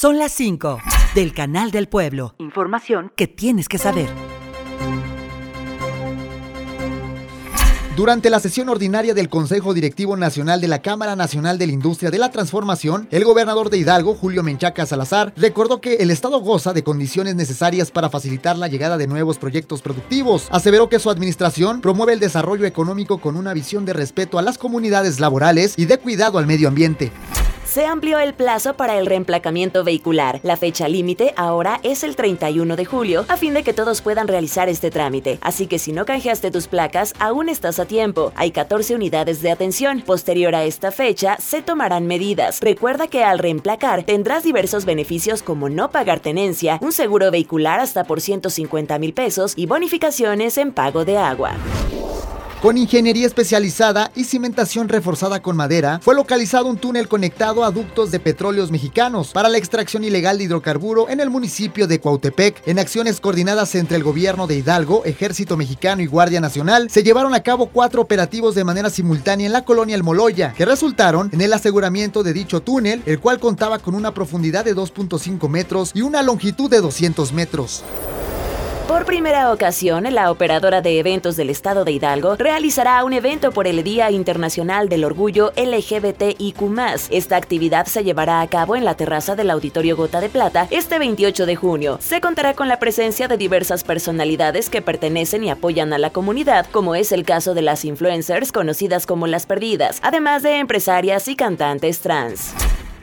Son las 5 del Canal del Pueblo. Información que tienes que saber. Durante la sesión ordinaria del Consejo Directivo Nacional de la Cámara Nacional de la Industria de la Transformación, el gobernador de Hidalgo, Julio Menchaca Salazar, recordó que el Estado goza de condiciones necesarias para facilitar la llegada de nuevos proyectos productivos. Aseveró que su administración promueve el desarrollo económico con una visión de respeto a las comunidades laborales y de cuidado al medio ambiente se amplió el plazo para el reemplacamiento vehicular. La fecha límite ahora es el 31 de julio, a fin de que todos puedan realizar este trámite. Así que si no canjeaste tus placas, aún estás a tiempo. Hay 14 unidades de atención. Posterior a esta fecha, se tomarán medidas. Recuerda que al reemplacar tendrás diversos beneficios como no pagar tenencia, un seguro vehicular hasta por 150 mil pesos y bonificaciones en pago de agua. Con ingeniería especializada y cimentación reforzada con madera, fue localizado un túnel conectado a ductos de petróleos mexicanos para la extracción ilegal de hidrocarburo en el municipio de Cuautepec. En acciones coordinadas entre el gobierno de Hidalgo, Ejército Mexicano y Guardia Nacional, se llevaron a cabo cuatro operativos de manera simultánea en la colonia El Moloya, que resultaron en el aseguramiento de dicho túnel, el cual contaba con una profundidad de 2.5 metros y una longitud de 200 metros. Por primera ocasión, la operadora de eventos del estado de Hidalgo realizará un evento por el Día Internacional del Orgullo LGBTIQ. Esta actividad se llevará a cabo en la terraza del Auditorio Gota de Plata este 28 de junio. Se contará con la presencia de diversas personalidades que pertenecen y apoyan a la comunidad, como es el caso de las influencers conocidas como las perdidas, además de empresarias y cantantes trans.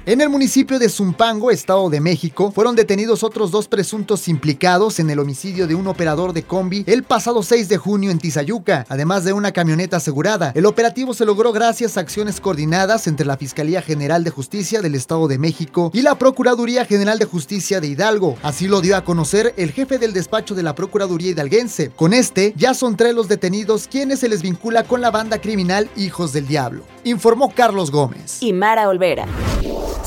En el municipio de Zumpango, Estado de México, fueron detenidos otros dos presuntos implicados en el homicidio de un operador de combi el pasado 6 de junio en Tizayuca, además de una camioneta asegurada. El operativo se logró gracias a acciones coordinadas entre la Fiscalía General de Justicia del Estado de México y la Procuraduría General de Justicia de Hidalgo. Así lo dio a conocer el jefe del despacho de la Procuraduría hidalguense. Con este, ya son tres los detenidos quienes se les vincula con la banda criminal Hijos del Diablo, informó Carlos Gómez. Y Mara Olvera.